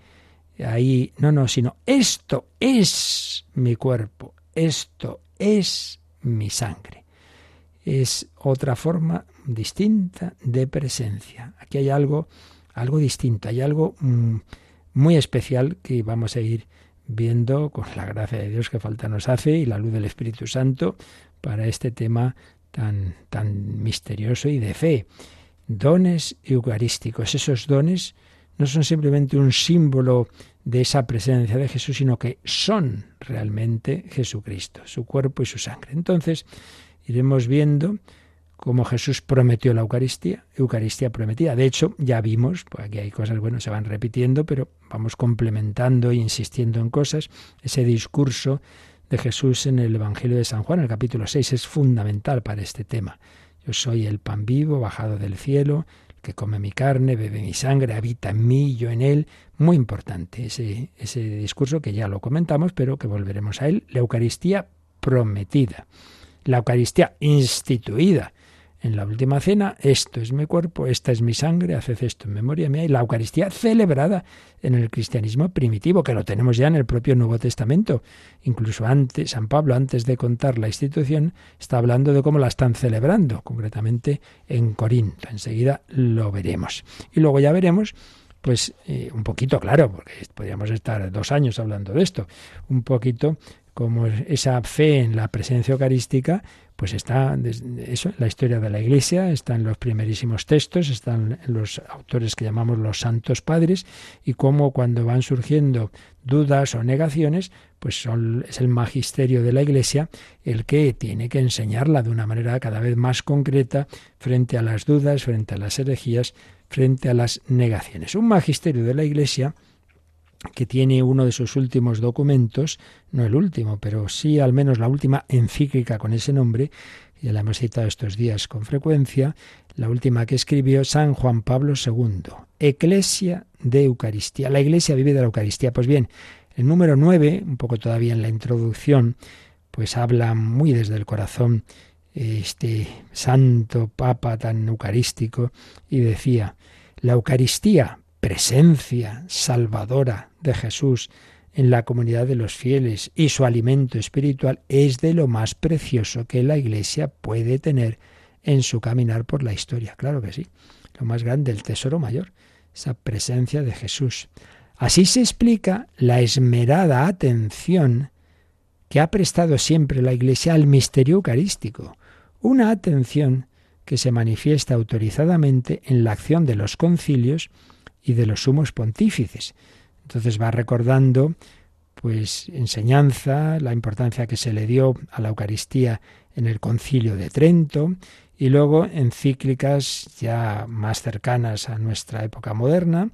[SPEAKER 2] ahí, no, no, sino esto es mi cuerpo, esto es mi sangre. Es otra forma distinta de presencia. Aquí hay algo, algo distinto, hay algo mm, muy especial que vamos a ir viendo con la gracia de Dios que falta nos hace y la luz del Espíritu Santo para este tema tan, tan misterioso y de fe. Dones eucarísticos. Esos dones no son simplemente un símbolo de esa presencia de Jesús, sino que son realmente Jesucristo, su cuerpo y su sangre. Entonces, iremos viendo como Jesús prometió la Eucaristía, Eucaristía prometida. De hecho, ya vimos, pues aquí hay cosas, bueno, se van repitiendo, pero vamos complementando e insistiendo en cosas. Ese discurso de Jesús en el Evangelio de San Juan, el capítulo 6, es fundamental para este tema. Yo soy el pan vivo, bajado del cielo, que come mi carne, bebe mi sangre, habita en mí, yo en él. Muy importante ese, ese discurso que ya lo comentamos, pero que volveremos a él. La Eucaristía prometida. La Eucaristía instituida en la última cena, esto es mi cuerpo, esta es mi sangre, haced esto en memoria mía, y la Eucaristía celebrada en el cristianismo primitivo, que lo tenemos ya en el propio Nuevo Testamento. Incluso antes, San Pablo, antes de contar la institución, está hablando de cómo la están celebrando, concretamente en Corinto. Enseguida lo veremos. Y luego ya veremos pues eh, un poquito, claro, porque podríamos estar dos años hablando de esto, un poquito como esa fe en la presencia eucarística pues está eso, la historia de la Iglesia, está en los primerísimos textos, están los autores que llamamos los santos padres, y cómo cuando van surgiendo dudas o negaciones, pues es el magisterio de la Iglesia el que tiene que enseñarla de una manera cada vez más concreta frente a las dudas, frente a las herejías, frente a las negaciones. Un magisterio de la Iglesia que tiene uno de sus últimos documentos, no el último, pero sí al menos la última encíclica con ese nombre, ya la hemos citado estos días con frecuencia, la última que escribió San Juan Pablo II, Eclesia de Eucaristía. La Iglesia vive de la Eucaristía. Pues bien, el número 9, un poco todavía en la introducción, pues habla muy desde el corazón este santo papa tan eucarístico y decía, la Eucaristía, presencia salvadora de Jesús en la comunidad de los fieles y su alimento espiritual es de lo más precioso que la Iglesia puede tener en su caminar por la historia. Claro que sí, lo más grande, el tesoro mayor, esa presencia de Jesús. Así se explica la esmerada atención que ha prestado siempre la Iglesia al misterio eucarístico, una atención que se manifiesta autorizadamente en la acción de los concilios y de los sumos pontífices. Entonces va recordando pues enseñanza, la importancia que se le dio a la Eucaristía en el Concilio de Trento y luego encíclicas ya más cercanas a nuestra época moderna,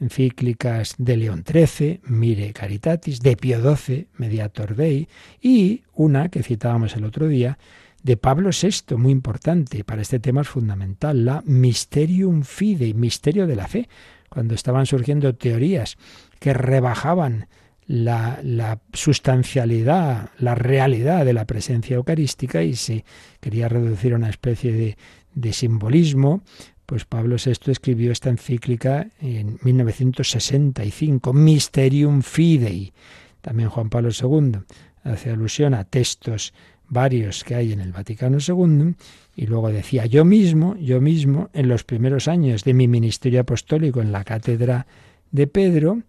[SPEAKER 2] encíclicas de León XIII, Mire Caritatis, de Pío XII, Mediator Dei, y una que citábamos el otro día, de Pablo VI, muy importante, para este tema es fundamental, la Mysterium Fidei, misterio de la fe, cuando estaban surgiendo teorías que rebajaban la, sustancialidad, la realidad de la presencia eucarística y se quería reducir a una especie de, de simbolismo, pues Pablo VI escribió esta encíclica en 1965, Mysterium Fidei. También Juan Pablo II hace alusión a textos varios que hay en el Vaticano II y luego decía yo mismo, yo mismo en los primeros años de mi ministerio apostólico en la cátedra de Pedro,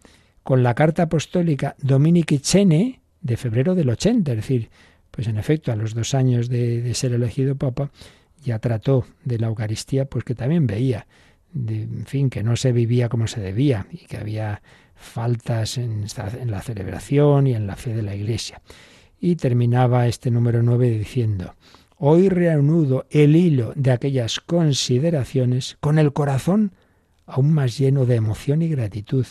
[SPEAKER 2] con la carta apostólica Dominici Cene de febrero del 80, es decir, pues en efecto a los dos años de, de ser elegido papa ya trató de la Eucaristía, pues que también veía, de, en fin, que no se vivía como se debía y que había faltas en, en la celebración y en la fe de la Iglesia. Y terminaba este número 9 diciendo, hoy reanudo el hilo de aquellas consideraciones con el corazón aún más lleno de emoción y gratitud,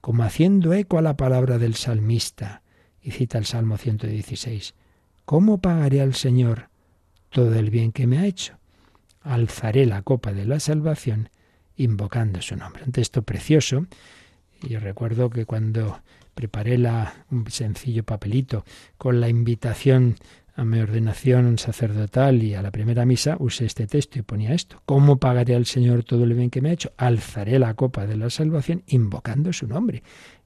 [SPEAKER 2] como haciendo eco a la palabra del salmista, y cita el Salmo 116, ¿cómo pagaré al Señor todo el bien que me ha hecho? Alzaré la copa de la salvación invocando su nombre. Un texto precioso. Yo recuerdo que cuando preparé la, un sencillo papelito con la invitación a mi ordenación sacerdotal y a la primera misa, usé este texto y ponía esto. ¿Cómo pagaré al Señor todo el bien que me ha hecho? Alzaré la copa de la salvación invocando su nombre.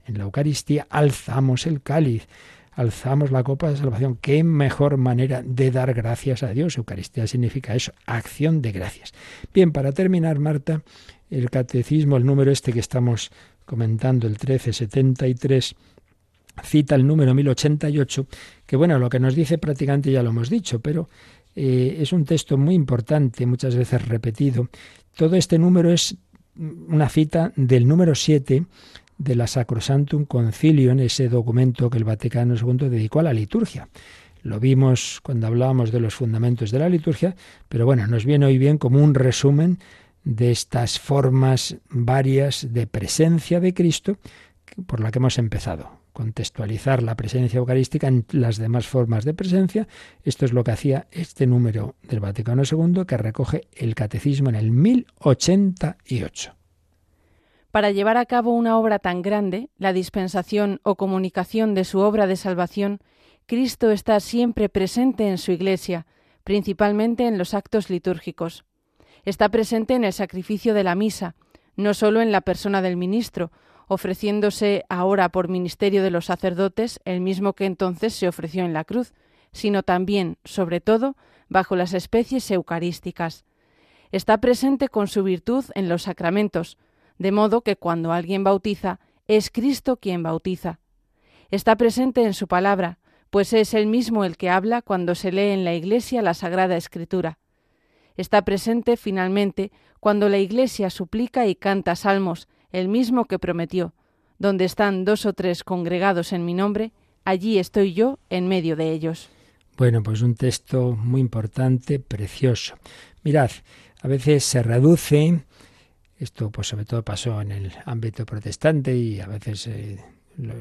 [SPEAKER 2] En la Eucaristía alzamos el cáliz, alzamos la copa de salvación. ¿Qué mejor manera de dar gracias a Dios? Eucaristía significa eso, acción de gracias. Bien, para terminar, Marta, el catecismo, el número este que estamos comentando el 1373, cita el número 1088, que bueno, lo que nos dice prácticamente ya lo hemos dicho, pero eh, es un texto muy importante, muchas veces repetido. Todo este número es una cita del número 7 de la Sacrosantum Concilium, ese documento que el Vaticano II dedicó a la liturgia. Lo vimos cuando hablábamos de los fundamentos de la liturgia, pero bueno, nos viene hoy bien como un resumen de estas formas varias de presencia de Cristo por la que hemos empezado. Contextualizar la presencia eucarística en las demás formas de presencia. Esto es lo que hacía este número del Vaticano II que recoge el catecismo en el 1088.
[SPEAKER 1] Para llevar a cabo una obra tan grande, la dispensación o comunicación de su obra de salvación, Cristo está siempre presente en su Iglesia, principalmente en los actos litúrgicos está presente en el sacrificio de la misa, no sólo en la persona del ministro, ofreciéndose ahora por ministerio de los sacerdotes el mismo que entonces se ofreció en la cruz, sino también, sobre todo, bajo las especies eucarísticas. Está presente con su virtud en los sacramentos, de modo que cuando alguien bautiza, es Cristo quien bautiza. Está presente en su palabra, pues es él mismo el que habla cuando se lee en la Iglesia la Sagrada Escritura está presente finalmente cuando la Iglesia suplica y canta salmos, el mismo que prometió. Donde están dos o tres congregados en mi nombre, allí estoy yo en medio de ellos.
[SPEAKER 2] Bueno, pues un texto muy importante, precioso. Mirad, a veces se reduce, esto pues sobre todo pasó en el ámbito protestante y a veces eh,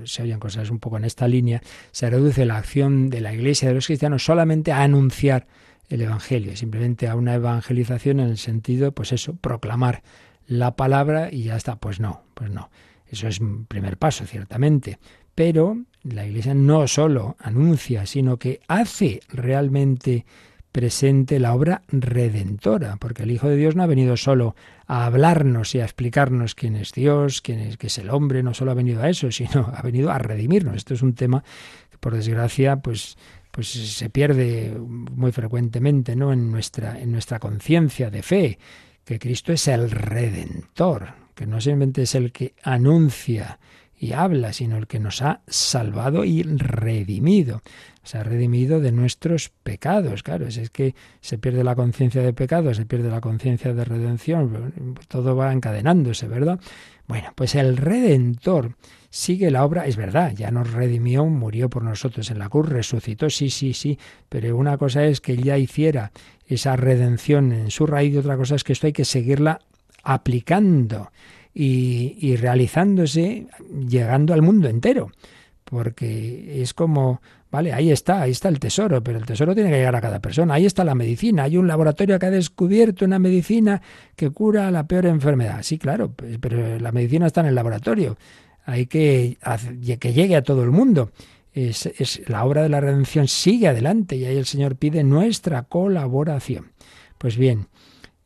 [SPEAKER 2] se oyen cosas un poco en esta línea, se reduce la acción de la Iglesia de los cristianos solamente a anunciar el Evangelio, simplemente a una evangelización en el sentido, pues eso, proclamar la palabra y ya está. Pues no, pues no. Eso es un primer paso, ciertamente. Pero la Iglesia no solo anuncia, sino que hace realmente presente la obra redentora, porque el Hijo de Dios no ha venido solo a hablarnos y a explicarnos quién es Dios, quién es, qué es el hombre, no solo ha venido a eso, sino ha venido a redimirnos. Esto es un tema que por desgracia pues pues se pierde muy frecuentemente, ¿no? en nuestra en nuestra conciencia de fe, que Cristo es el redentor, que no simplemente es el que anuncia y habla, sino el que nos ha salvado y redimido. Se ha redimido de nuestros pecados, claro, es, que se pierde la conciencia de pecado, se pierde la conciencia de redención, todo va encadenándose, ¿verdad? Bueno, pues el Redentor sigue la obra, es verdad, ya nos redimió, murió por nosotros en la cruz, resucitó, sí, sí, sí, pero una cosa es que ya hiciera esa redención en su raíz y otra cosa es que esto hay que seguirla aplicando y, realizándose llegando al mundo entero. Porque es como, vale, ahí está, ahí está el tesoro, pero el tesoro tiene que llegar a cada persona. Ahí está la medicina. Hay un laboratorio que ha descubierto una medicina que cura la peor enfermedad. Sí, claro, pero la medicina está en el laboratorio. Hay que que llegue a todo el mundo. Es, es, la obra de la redención sigue adelante y ahí el Señor pide nuestra colaboración. Pues bien,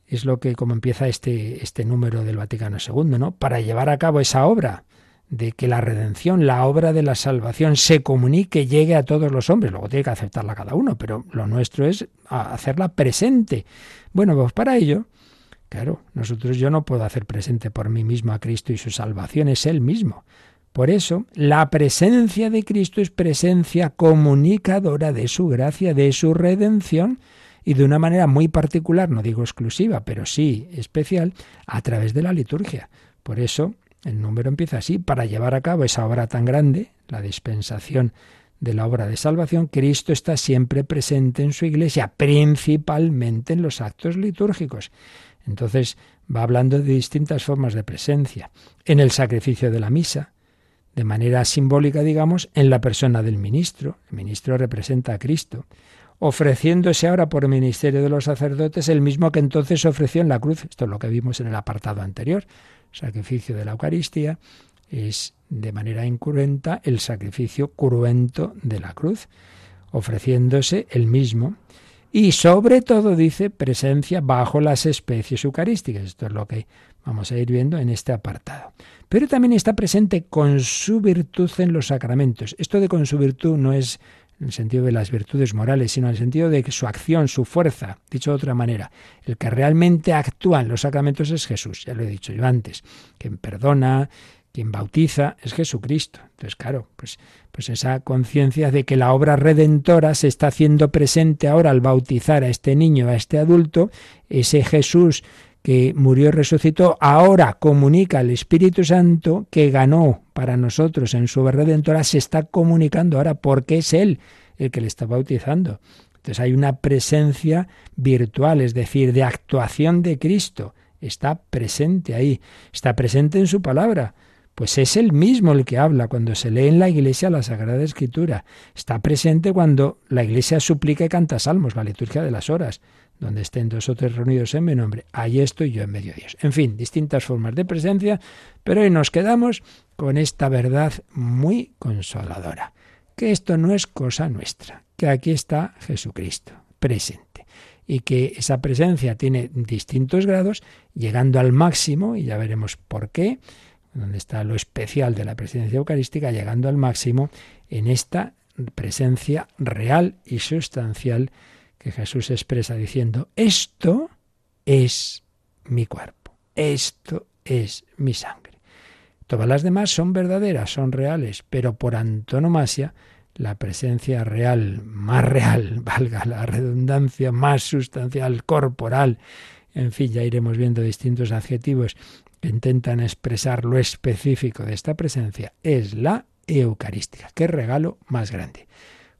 [SPEAKER 2] es lo que como empieza este, este número del Vaticano II, ¿no? Para llevar a cabo esa obra de que la redención, la obra de la salvación se comunique, llegue a todos los hombres. Luego tiene que aceptarla cada uno, pero lo nuestro es hacerla presente. Bueno, pues para ello, claro, nosotros yo no puedo hacer presente por mí mismo a Cristo y su salvación, es Él mismo. Por eso, la presencia de Cristo es presencia comunicadora de su gracia, de su redención y de una manera muy particular, no digo exclusiva, pero sí especial, a través de la liturgia. Por eso el número empieza así, para llevar a cabo esa obra tan grande, la dispensación de la obra de salvación, Cristo está siempre presente en su iglesia, principalmente en los actos litúrgicos. Entonces va hablando de distintas formas de presencia, en el sacrificio de la misa, de manera simbólica, digamos, en la persona del ministro. El ministro representa a Cristo ofreciéndose ahora por ministerio de los sacerdotes el mismo que entonces ofreció en la cruz. Esto es lo que vimos en el apartado anterior. sacrificio de la Eucaristía es de manera incruenta el sacrificio cruento de la cruz, ofreciéndose el mismo. Y sobre todo dice presencia bajo las especies eucarísticas. Esto es lo que vamos a ir viendo en este apartado. Pero también está presente con su virtud en los sacramentos. Esto de con su virtud no es en el sentido de las virtudes morales, sino en el sentido de que su acción, su fuerza, dicho de otra manera, el que realmente actúa en los sacramentos es Jesús, ya lo he dicho yo antes, quien perdona, quien bautiza es Jesucristo. Entonces, claro, pues, pues esa conciencia de que la obra redentora se está haciendo presente ahora al bautizar a este niño, a este adulto, ese Jesús que murió y resucitó, ahora comunica al Espíritu Santo que ganó para nosotros en su redentora, se está comunicando ahora porque es Él el que le está bautizando. Entonces hay una presencia virtual, es decir, de actuación de Cristo. Está presente ahí, está presente en su palabra. Pues es Él mismo el que habla cuando se lee en la iglesia la Sagrada Escritura. Está presente cuando la iglesia suplica y canta salmos, la liturgia de las horas donde estén dos o tres reunidos en mi nombre, ahí estoy yo en medio de Dios. En fin, distintas formas de presencia, pero hoy nos quedamos con esta verdad muy consoladora, que esto no es cosa nuestra, que aquí está Jesucristo presente y que esa presencia tiene distintos grados, llegando al máximo, y ya veremos por qué, donde está lo especial de la presencia eucarística, llegando al máximo en esta presencia real y sustancial que Jesús expresa diciendo, esto es mi cuerpo, esto es mi sangre. Todas las demás son verdaderas, son reales, pero por antonomasia, la presencia real, más real, valga la redundancia, más sustancial, corporal, en fin, ya iremos viendo distintos adjetivos que intentan expresar lo específico de esta presencia, es la Eucarística. Qué regalo más grande.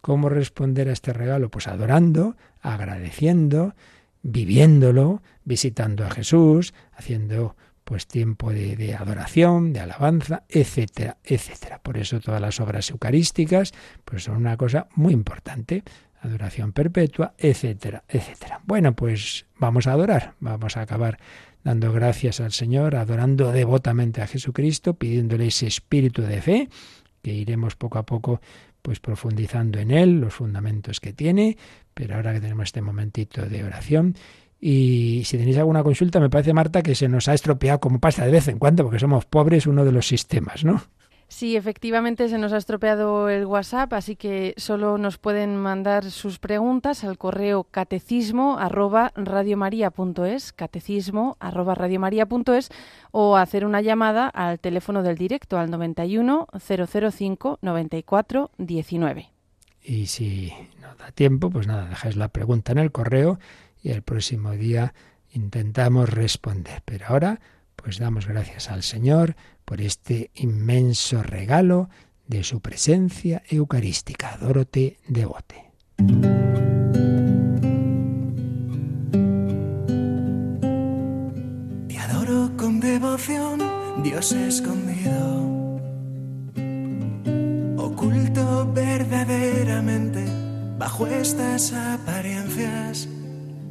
[SPEAKER 2] ¿Cómo responder a este regalo? Pues adorando, agradeciendo, viviéndolo, visitando a Jesús, haciendo pues tiempo de, adoración, de alabanza, etcétera, etcétera. Por eso todas las obras eucarísticas pues son una cosa muy importante. Adoración perpetua, etcétera, etcétera. Bueno, pues vamos a adorar, vamos a acabar dando gracias al Señor, adorando devotamente a Jesucristo, pidiéndole ese espíritu de fe, que iremos poco a poco pues profundizando en él, los fundamentos que tiene, pero ahora que tenemos este momentito de oración, y si tenéis alguna consulta, me parece, Marta, que se nos ha estropeado como pasa de vez en cuando, porque somos pobres, uno de los sistemas, ¿no?
[SPEAKER 1] Sí, efectivamente se nos ha estropeado el WhatsApp, así que solo nos pueden mandar sus preguntas al correo catecismo arroba radiomaria.es, catecismo arroba radiomaria.es o hacer una llamada al teléfono del directo al 91 005 94 19.
[SPEAKER 2] Y si no da tiempo, pues nada, dejáis la pregunta en el correo y el próximo día intentamos responder. Pero ahora, pues damos gracias al Señor por este inmenso regalo de su presencia eucarística. Dorote Devote.
[SPEAKER 4] Te adoro con devoción, Dios escondido, verdaderamente bajo estas apariencias.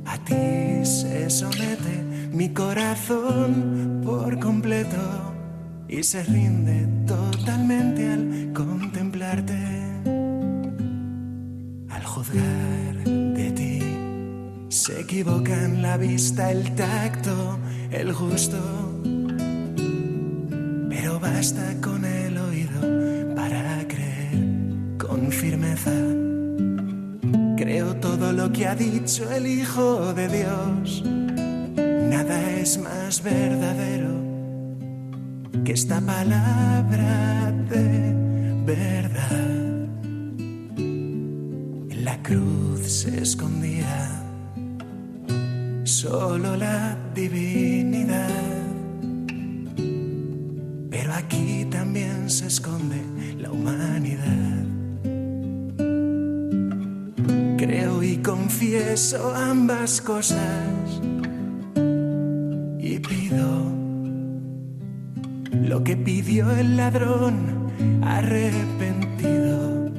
[SPEAKER 4] A ti se somete mi corazón por completo y se rinde totalmente al contemplarte, al juzgar de ti. Se equivocan la vista, el tacto, el gusto, pero basta con Creo todo lo que ha dicho el Hijo de Dios. Nada es más verdadero que esta palabra de verdad en la cruz se escondía solo la divinidad. Pero aquí también se esconde la humanidad. Confieso ambas cosas y pido lo que pidió el ladrón arrepentido.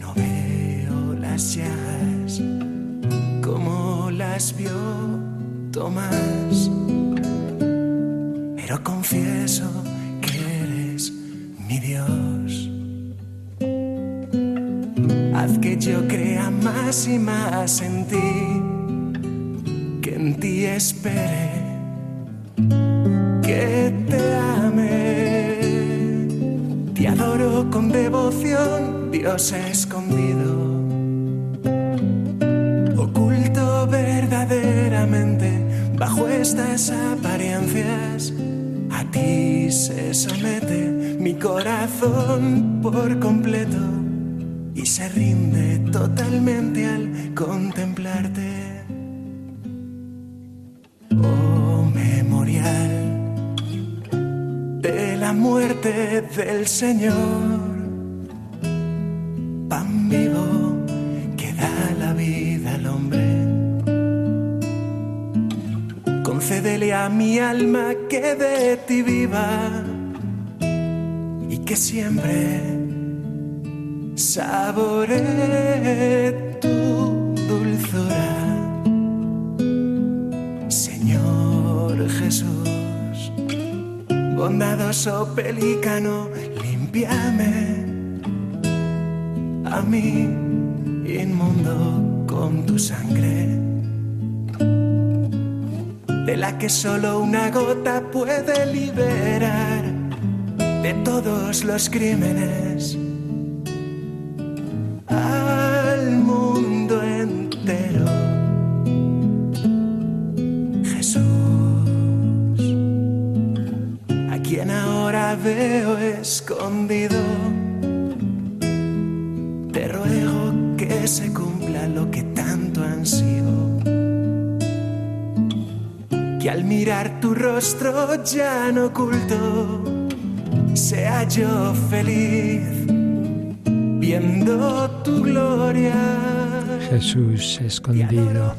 [SPEAKER 4] No veo las llagas como las vio Tomás, pero confieso que eres mi Dios. Yo crea más y más en ti, que en ti espere que te ame. Te adoro con devoción, Dios escondido, oculto verdaderamente bajo estas apariencias. A ti se somete mi corazón por completo y se rinde totalmente al contemplarte. Oh memorial de la muerte del Señor, pan vivo que da la vida al hombre. Concédele a mi alma que de ti viva y que siempre saboree tu dulzura. Señor Jesús, bondadoso pelícano, limpiame a mí inmundo con tu sangre, de la que solo una gota puede liberar de todos los crímenes veo escondido, te ruego que se cumpla lo que tanto ansío. Que al mirar tu rostro ya no oculto, sea yo feliz viendo tu gloria.
[SPEAKER 2] Jesús escondido,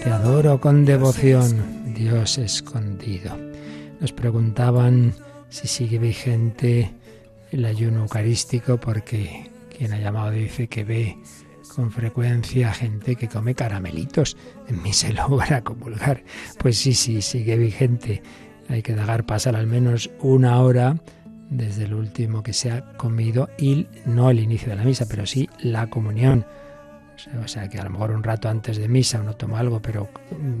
[SPEAKER 2] te adoro con devoción, Dios escondido. Nos preguntaban si sigue vigente el ayuno eucarístico porque quien ha llamado dice que ve con frecuencia gente que come caramelitos. En mí se logra comulgar. Pues sí, sí, sigue vigente. Hay que dejar pasar al menos una hora desde el último que se ha comido y no el inicio de la misa, pero sí la comunión. O sea que a lo mejor un rato antes de misa uno toma algo, pero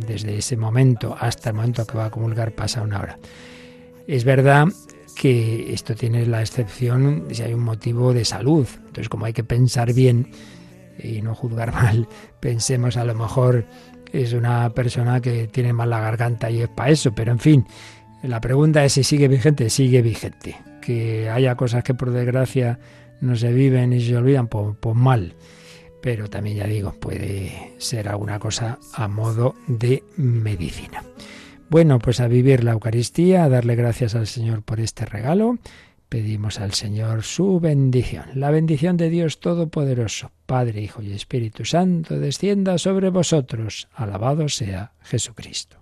[SPEAKER 2] desde ese momento hasta el momento que va a comulgar pasa una hora. Es verdad que esto tiene la excepción si hay un motivo de salud. Entonces, como hay que pensar bien y no juzgar mal, pensemos a lo mejor es una persona que tiene mal la garganta y es para eso, pero en fin, la pregunta es si sigue vigente, sigue vigente. Que haya cosas que por desgracia no se viven y se olvidan, pues, pues mal. Pero también ya digo, puede ser alguna cosa a modo de medicina. Bueno, pues a vivir la Eucaristía, a darle gracias al Señor por este regalo. Pedimos al Señor su bendición. La bendición de Dios Todopoderoso, Padre, Hijo y Espíritu Santo, descienda sobre vosotros. Alabado sea Jesucristo.